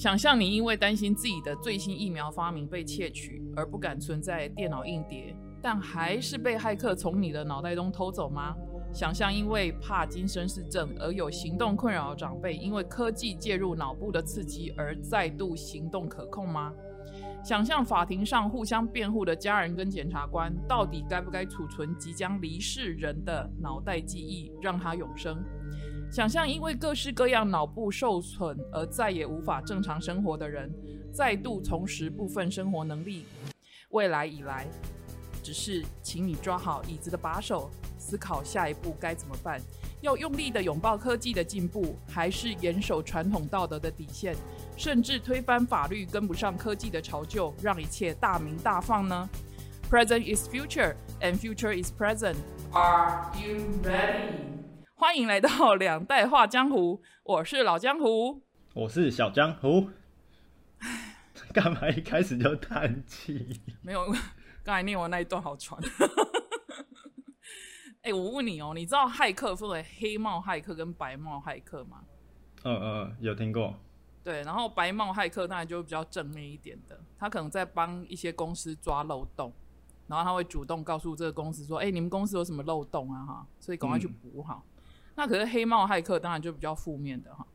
想象你因为担心自己的最新疫苗发明被窃取而不敢存在电脑硬碟，但还是被骇客从你的脑袋中偷走吗？想象因为帕金森氏症而有行动困扰的长辈，因为科技介入脑部的刺激而再度行动可控吗？想象法庭上互相辩护的家人跟检察官，到底该不该储存即将离世人的脑袋记忆，让他永生？想象因为各式各样脑部受损而再也无法正常生活的人，再度重拾部分生活能力。未来以来，只是请你抓好椅子的把手，思考下一步该怎么办。要用力的拥抱科技的进步，还是严守传统道德的底线，甚至推翻法律跟不上科技的潮旧，让一切大明大放呢？Present is future, and future is present. Are you ready? 欢迎来到两代画江湖，我是老江湖，我是小江湖。干嘛一开始就叹气？没有，刚才念完那一段好喘。哎，我问你哦，你知道骇客分为黑帽骇客跟白帽骇客吗？嗯嗯，有听过。对，然后白帽骇客当然就比较正面一点的，他可能在帮一些公司抓漏洞，然后他会主动告诉这个公司说：“哎，你们公司有什么漏洞啊？哈，所以赶快去补好。”那可是黑帽骇客，当然就比较负面的哈。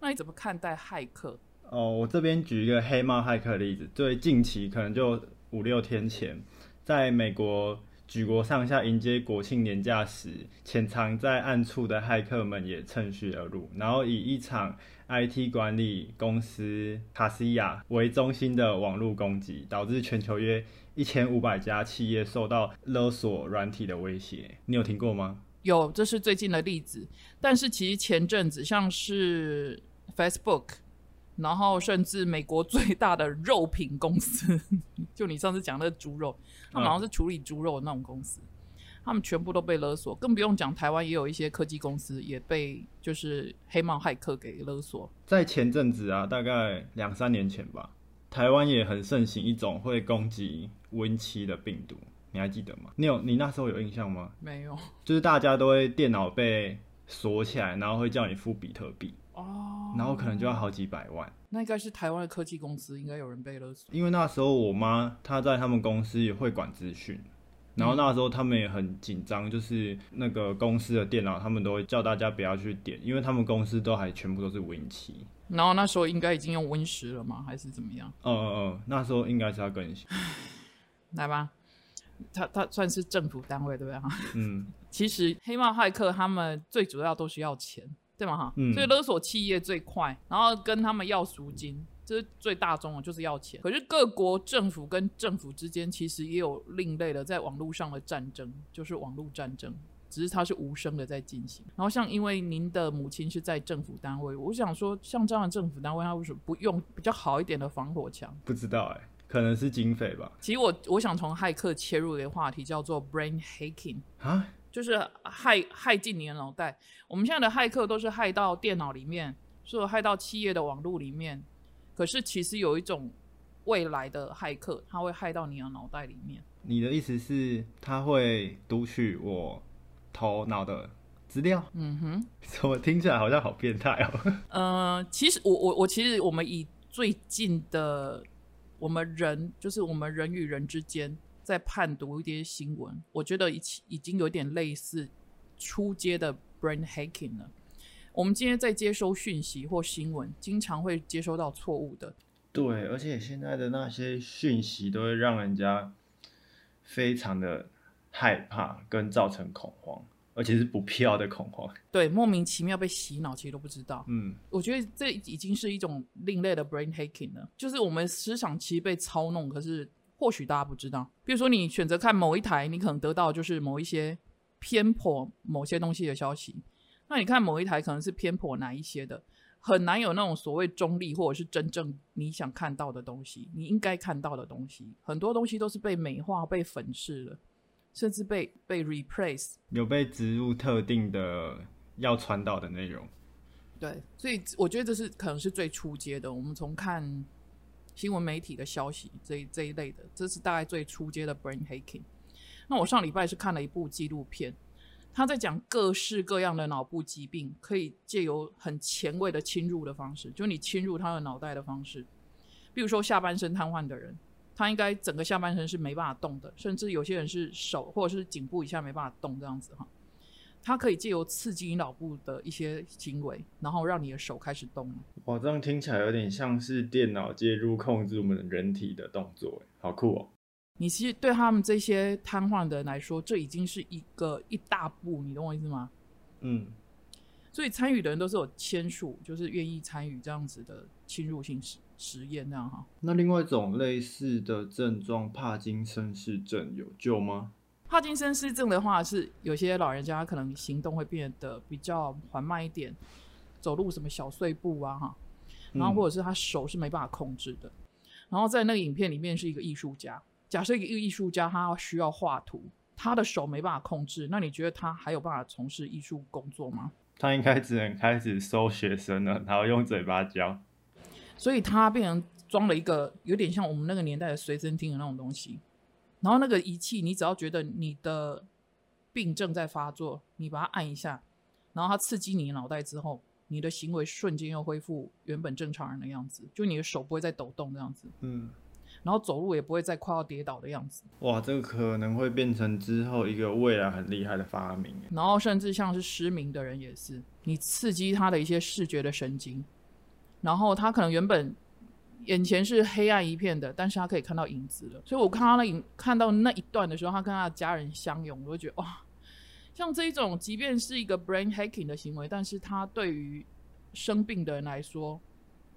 那你怎么看待骇客？哦，我这边举一个黑帽骇客的例子，最近期可能就五六天前，在美国举国上下迎接国庆年假时，潜藏在暗处的骇客们也趁虚而入，然后以一场 IT 管理公司卡西亚为中心的网络攻击，导致全球约一千五百家企业受到勒索软体的威胁。你有听过吗？有，这是最近的例子。但是其实前阵子，像是 Facebook，然后甚至美国最大的肉品公司，就你上次讲的猪肉，他们好像是处理猪肉的那种公司，他们全部都被勒索。更不用讲，台湾也有一些科技公司也被就是黑帽骇客给勒索。在前阵子啊，大概两三年前吧，台湾也很盛行一种会攻击 Win 七的病毒。你还记得吗？你有你那时候有印象吗？没有，就是大家都会电脑被锁起来，然后会叫你付比特币哦，然后可能就要好几百万。那应该是台湾的科技公司，应该有人被勒索。因为那时候我妈她在他们公司也会管资讯，然后那时候他们也很紧张，就是那个公司的电脑，他们都会叫大家不要去点，因为他们公司都还全部都是 Win 七。然后那时候应该已经用 Win 十了吗？还是怎么样？嗯嗯嗯，那时候应该是要更新。来吧。他他算是政府单位对不对哈？嗯，其实黑帽骇客他们最主要都需要钱，对吗哈？嗯，所以勒索企业最快，然后跟他们要赎金，这是最大宗的，就是要钱。可是各国政府跟政府之间其实也有另类的在网络上的战争，就是网络战争，只是它是无声的在进行。然后像因为您的母亲是在政府单位，我想说像这样的政府单位，他为什么不用比较好一点的防火墙？不知道哎。可能是经费吧。其实我我想从骇客切入一个话题，叫做 brain hacking 啊，就是害害进你的脑袋。我们现在的骇客都是害到电脑里面，是害到企业的网络里面。可是其实有一种未来的骇客，他会害到你的脑袋里面。你的意思是他会读取我头脑的资料？嗯哼，怎么听起来好像好变态哦？呃，其实我我我其实我们以最近的。我们人就是我们人与人之间在判读一些新闻，我觉得已已经有点类似初阶的 brain hacking 了。我们今天在接收讯息或新闻，经常会接收到错误的。对，而且现在的那些讯息都会让人家非常的害怕，跟造成恐慌。而且是不必要的恐慌，对，莫名其妙被洗脑，其实都不知道。嗯，我觉得这已经是一种另类的 brain hacking 了，就是我们思想其实被操弄，可是或许大家不知道。比如说，你选择看某一台，你可能得到就是某一些偏颇某些东西的消息，那你看某一台可能是偏颇哪一些的，很难有那种所谓中立或者是真正你想看到的东西，你应该看到的东西，很多东西都是被美化、被粉饰了。甚至被被 replace，有被植入特定的要传导的内容。对，所以我觉得这是可能是最初阶的。我们从看新闻媒体的消息这这一类的，这是大概最初阶的 brain hacking。那我上礼拜是看了一部纪录片，他在讲各式各样的脑部疾病，可以借由很前卫的侵入的方式，就你侵入他的脑袋的方式。比如说下半身瘫痪的人，他应该整个下半身是没办法动的，甚至有些人是手或者是颈部以下没办法动这样子哈。它可以借由刺激你脑部的一些行为，然后让你的手开始动。哇，这样听起来有点像是电脑介入控制我们人体的动作，好酷哦！你其实对他们这些瘫痪的人来说，这已经是一个一大步，你懂我意思吗？嗯。所以参与的人都是有签署，就是愿意参与这样子的侵入性实实验，那样哈。那另外一种类似的症状，帕金森氏症有救吗？帕金森氏症的话，是有些老人家可能行动会变得比较缓慢一点，走路什么小碎步啊，哈，然后或者是他手是没办法控制的。然后在那个影片里面是一个艺术家，假设一个艺术家他需要画图，他的手没办法控制，那你觉得他还有办法从事艺术工作吗？他应该只能开始收学生了，然后用嘴巴教。所以它变成装了一个有点像我们那个年代的随身听的那种东西。然后那个仪器，你只要觉得你的病症在发作，你把它按一下，然后它刺激你的脑袋之后，你的行为瞬间又恢复原本正常人的样子，就你的手不会再抖动这样子，嗯，然后走路也不会再快要跌倒的样子。哇，这个可能会变成之后一个未来很厉害的发明。然后甚至像是失明的人也是，你刺激他的一些视觉的神经，然后他可能原本。眼前是黑暗一片的，但是他可以看到影子了。所以我看他那影看到那一段的时候，他跟他的家人相拥，我就觉得哇，像这一种，即便是一个 brain hacking 的行为，但是他对于生病的人来说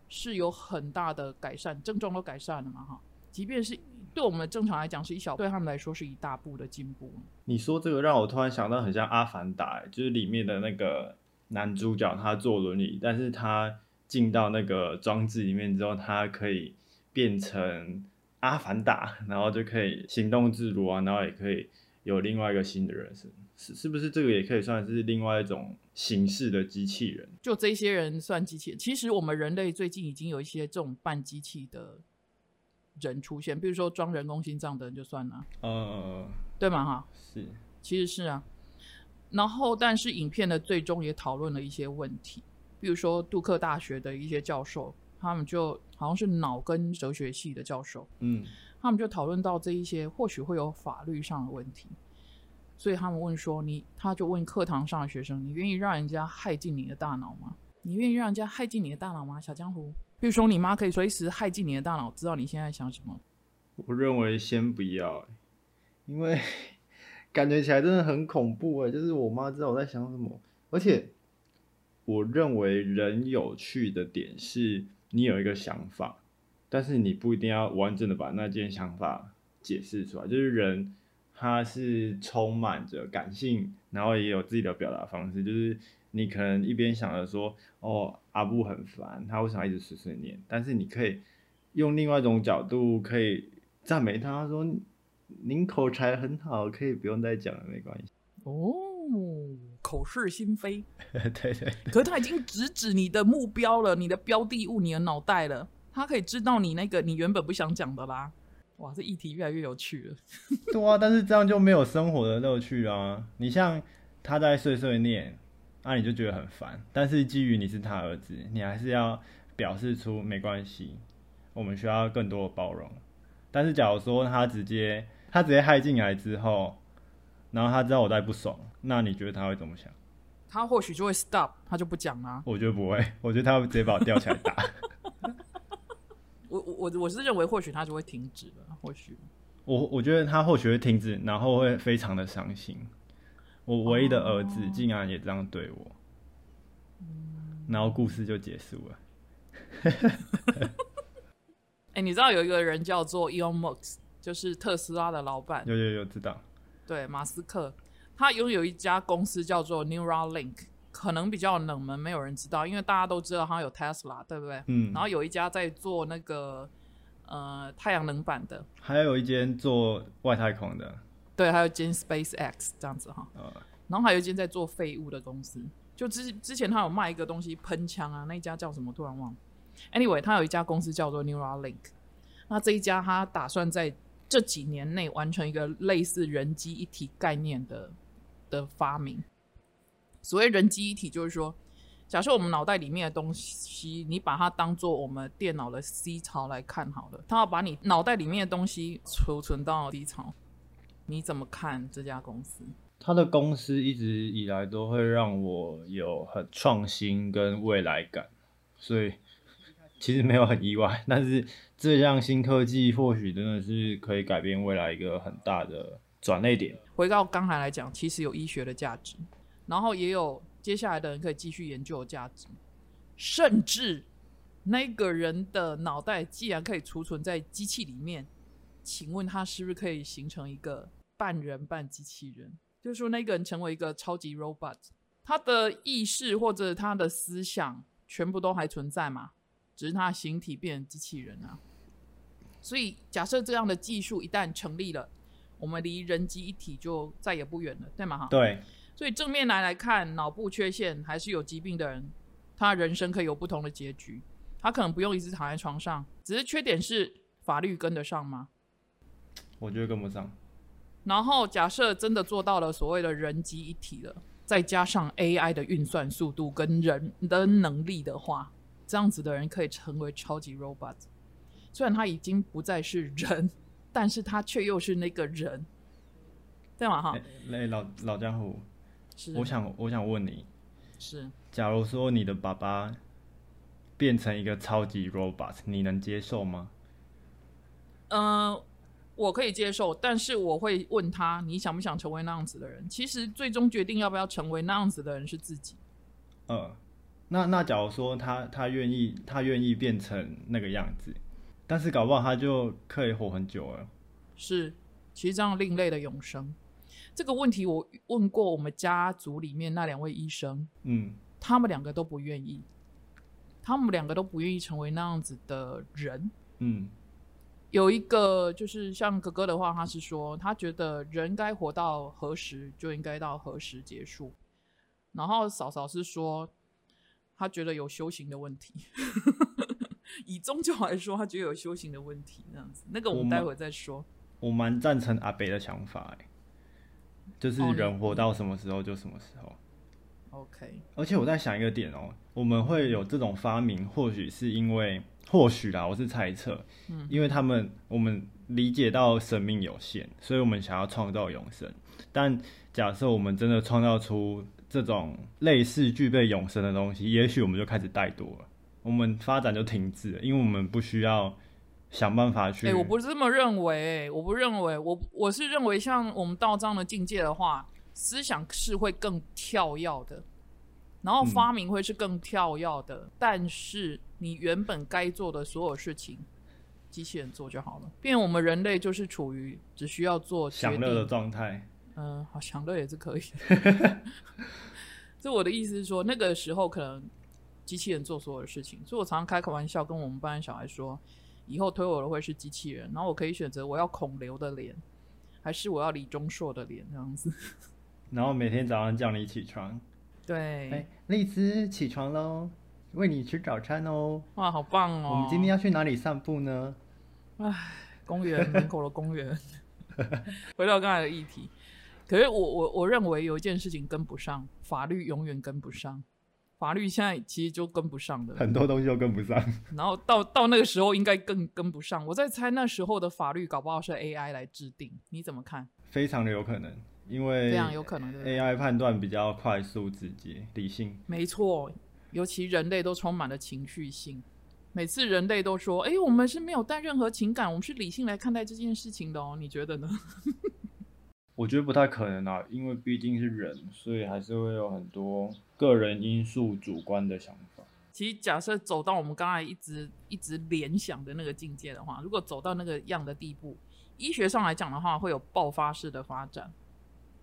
是有很大的改善，症状都改善了嘛哈。即便是对我们正常来讲是一小，对他们来说是一大步的进步。你说这个让我突然想到，很像《阿凡达》，就是里面的那个男主角，他坐轮椅，但是他。进到那个装置里面之后，它可以变成阿凡达，然后就可以行动自如啊，然后也可以有另外一个新的人生，是是不是这个也可以算是另外一种形式的机器人？就这些人算机器人？其实我们人类最近已经有一些这种半机器的人出现，比如说装人工心脏的人就算了，呃，对吗？哈，是，其实是啊。然后，但是影片的最终也讨论了一些问题。比如说杜克大学的一些教授，他们就好像是脑跟哲学系的教授，嗯，他们就讨论到这一些或许会有法律上的问题，所以他们问说：你，他就问课堂上的学生，你愿意让人家害进你的大脑吗？你愿意让人家害进你的大脑吗？小江湖，比如说你妈可以随时害进你的大脑，知道你现在想什么？我认为先不要，因为 感觉起来真的很恐怖哎，就是我妈知道我在想什么，而且。我认为人有趣的点是，你有一个想法，但是你不一定要完整的把那件想法解释出来。就是人他是充满着感性，然后也有自己的表达方式。就是你可能一边想着说，哦，阿布很烦，他为什么一直碎碎念？但是你可以用另外一种角度，可以赞美他，说您口才很好，可以不用再讲了，没关系。哦。口是心非，对对。可是他已经直指你的目标了，你的标的物，你的脑袋了。他可以知道你那个你原本不想讲的啦。哇，这议题越来越有趣了。对啊，但是这样就没有生活的乐趣啊。你像他在碎碎念，那你就觉得很烦。但是基于你是他儿子，你还是要表示出没关系，我们需要更多的包容。但是假如说他直接他直接害进来之后。然后他知道我在不爽，那你觉得他会怎么想？他或许就会 stop，他就不讲了。我觉得不会，我觉得他会直接把我吊起来打。我我我是认为或许他就会停止了，或许。我我觉得他或许会停止，然后会非常的伤心。我唯一的儿子竟然也这样对我，然后故事就结束了。哎，你知道有一个人叫做 Elon Musk，就是特斯拉的老板。有有有，知道。对，马斯克，他拥有一家公司叫做 Neuralink，可能比较冷门，没有人知道，因为大家都知道他有 Tesla，对不对？嗯。然后有一家在做那个呃太阳能板的，还有一间做外太空的，对，还有间 SpaceX 这样子哈。然后还有一间在做废物的公司，就之之前他有卖一个东西喷枪啊，那一家叫什么？突然忘了。Anyway，他有一家公司叫做 Neuralink，那这一家他打算在这几年内完成一个类似人机一体概念的的发明。所谓人机一体，就是说，假设我们脑袋里面的东西，你把它当做我们电脑的 C 槽来看好了，它要把你脑袋里面的东西储存到 C 槽，你怎么看这家公司？他的公司一直以来都会让我有很创新跟未来感，所以其实没有很意外。但是这项新科技或许真的是可以改变未来一个很大的转捩点。回到刚才来讲，其实有医学的价值，然后也有接下来的人可以继续研究的价值，甚至那个人的脑袋既然可以储存在机器里面，请问他是不是可以形成一个半人半机器人？就是说，那个人成为一个超级 robot，他的意识或者他的思想全部都还存在吗？只是它的形体变成机器人啊。所以，假设这样的技术一旦成立了，我们离人机一体就再也不远了，对吗？哈。对。所以正面来来看，脑部缺陷还是有疾病的人，他人生可以有不同的结局。他可能不用一直躺在床上，只是缺点是法律跟得上吗？我觉得跟不上。然后假设真的做到了所谓的人机一体了，再加上 AI 的运算速度跟人的能力的话，这样子的人可以成为超级 robot。虽然他已经不再是人，但是他却又是那个人，对吗？哈，那老老家伙，是，我想我想问你，是，假如说你的爸爸变成一个超级 robot，你能接受吗？嗯。我可以接受，但是我会问他：你想不想成为那样子的人？其实最终决定要不要成为那样子的人是自己。嗯，那那假如说他他愿意他愿意变成那个样子，但是搞不好他就可以活很久了。是，其实这样另类的永生这个问题，我问过我们家族里面那两位医生，嗯，他们两个都不愿意，他们两个都不愿意成为那样子的人，嗯。有一个就是像哥哥的话，他是说他觉得人该活到何时就应该到何时结束，然后嫂嫂是说他觉得有修行的问题，以宗教来说，他觉得有修行的问题那样子。那个我们待会再说。我蛮赞成阿北的想法，哎，就是人活到什么时候就什么时候。OK。而且我在想一个点哦，我们会有这种发明，或许是因为。或许啦，我是猜测，嗯，因为他们我们理解到生命有限，所以我们想要创造永生。但假设我们真的创造出这种类似具备永生的东西，也许我们就开始怠惰了，我们发展就停滞了，因为我们不需要想办法去。哎，我不是这么认为，我不认为，我我是认为，像我们到这样的境界的话，思想是会更跳跃的。然后发明会是更跳跃的，但是你原本该做的所有事情，机器人做就好了。变我们人类就是处于只需要做享乐的状态。嗯，好，强乐也是可以。就我的意思是说，那个时候可能机器人做所有的事情。所以我常常开个玩笑跟我们班小孩说，以后推我的会是机器人，然后我可以选择我要孔刘的脸，还是我要李钟硕的脸这样子。然后每天早上叫你起床。对，哎，丽兹起床喽，喂你吃早餐哦。哇，好棒哦！我们今天要去哪里散步呢？唉，公园门口的公园。回到刚才的议题，可是我我我认为有一件事情跟不上，法律永远跟不上。法律现在其实就跟不上的，很多东西都跟不上。然后到到那个时候应该更跟不上。我在猜那时候的法律搞不好是 AI 来制定，你怎么看？非常的有可能。因为非常有可能，AI 判断比较快速、直接、理性。没错，尤其人类都充满了情绪性。每次人类都说：“哎，我们是没有带任何情感，我们是理性来看待这件事情的。”哦，你觉得呢？我觉得不太可能啊，因为毕竟是人，所以还是会有很多个人因素、主观的想法。其实，假设走到我们刚才一直一直联想的那个境界的话，如果走到那个样的地步，医学上来讲的话，会有爆发式的发展。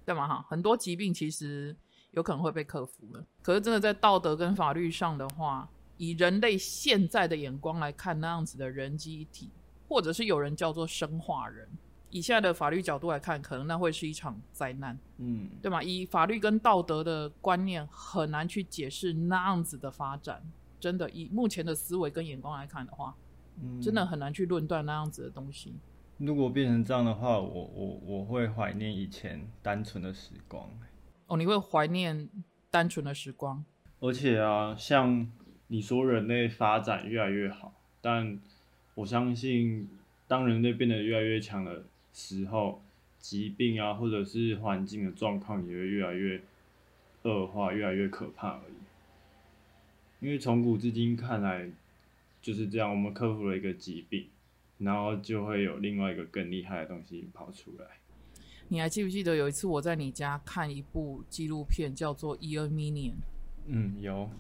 干嘛哈？很多疾病其实有可能会被克服了。可是真的在道德跟法律上的话，以人类现在的眼光来看，那样子的人机一体，或者是有人叫做生化人，以现在的法律角度来看，可能那会是一场灾难。嗯，对吗？以法律跟道德的观念，很难去解释那样子的发展。真的，以目前的思维跟眼光来看的话，真的很难去论断那样子的东西。如果变成这样的话，我我我会怀念以前单纯的时光。哦，你会怀念单纯的时光。而且啊，像你说人类发展越来越好，但我相信当人类变得越来越强的时候，疾病啊，或者是环境的状况也会越来越恶化，越来越可怕而已。因为从古至今看来就是这样，我们克服了一个疾病，然后就会有另外一个更厉害的东西跑出来。你还记不记得有一次我在你家看一部纪录片，叫做《Ear Minion》？嗯，有，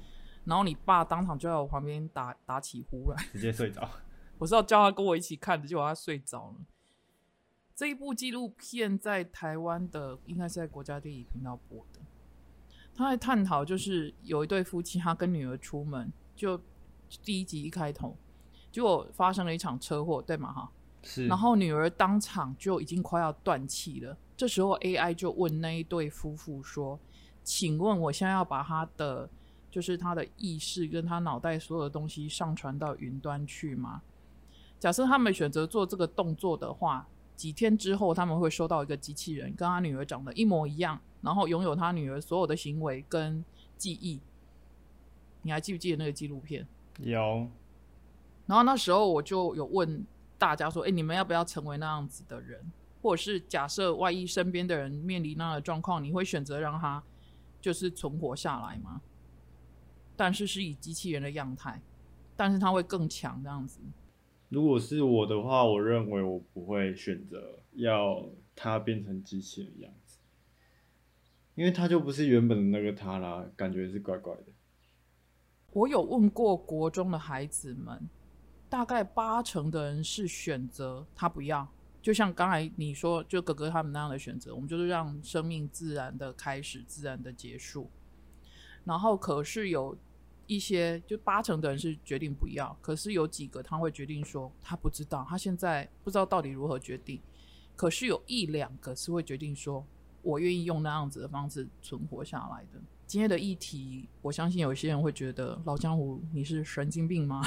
然后你爸当场就在我旁边打打起呼来，直接睡着。我是要叫他跟我一起看的，结果他睡着了。这一部纪录片在台湾的，应该是在国家地理频道播的。他在探讨，就是有一对夫妻，他跟女儿出门，就第一集一开头，结果发生了一场车祸，对吗？哈，是。然后女儿当场就已经快要断气了。这时候 AI 就问那一对夫妇说：“请问我现在要把他的，就是他的意识跟他脑袋所有的东西上传到云端去吗？假设他们选择做这个动作的话，几天之后他们会收到一个机器人，跟他女儿长得一模一样。”然后拥有他女儿所有的行为跟记忆，你还记不记得那个纪录片？有。然后那时候我就有问大家说：“哎，你们要不要成为那样子的人？或者是假设万一身边的人面临那样的状况，你会选择让他就是存活下来吗？但是是以机器人的样态，但是他会更强这样子。如果是我的话，我认为我不会选择要他变成机器人样子。因为他就不是原本的那个他啦，感觉是怪怪的。我有问过国中的孩子们，大概八成的人是选择他不要，就像刚才你说，就哥哥他们那样的选择，我们就是让生命自然的开始，自然的结束。然后可是有一些，就八成的人是决定不要，可是有几个他会决定说他不知道，他现在不知道到底如何决定。可是有一两个是会决定说。我愿意用那样子的方式存活下来的。今天的议题，我相信有些人会觉得老江湖你是神经病吗？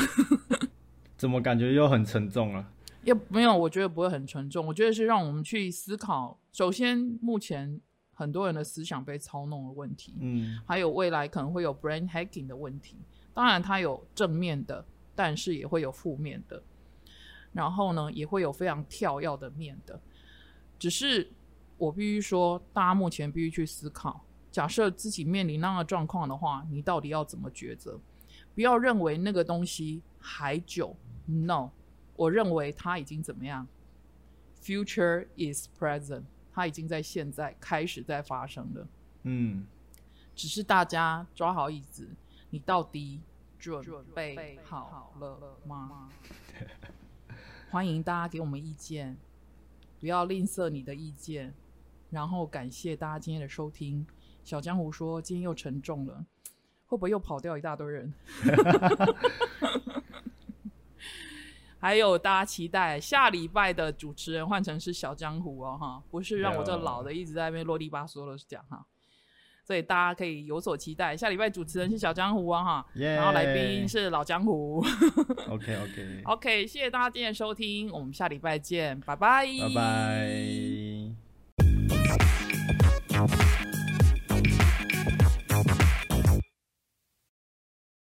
怎么感觉又很沉重了？也没有，我觉得不会很沉重。我觉得是让我们去思考，首先目前很多人的思想被操弄的问题，嗯，还有未来可能会有 brain hacking 的问题。当然，它有正面的，但是也会有负面的。然后呢，也会有非常跳跃的面的，只是。我必须说，大家目前必须去思考：假设自己面临那样的状况的话，你到底要怎么抉择？不要认为那个东西还久，no，我认为它已经怎么样？Future is present，它已经在现在开始在发生了。嗯，只是大家抓好椅子，你到底准备好了吗？欢迎大家给我们意见，不要吝啬你的意见。然后感谢大家今天的收听。小江湖说今天又沉重了，会不会又跑掉一大堆人？还有大家期待下礼拜的主持人换成是小江湖哦，哈，不是让我这老的一直在那边啰里吧嗦的讲哈。所以大家可以有所期待，下礼拜主持人是小江湖啊哈，然后来宾是老江湖。OK OK OK，谢谢大家今天收听，我们下礼拜见，拜拜，拜拜。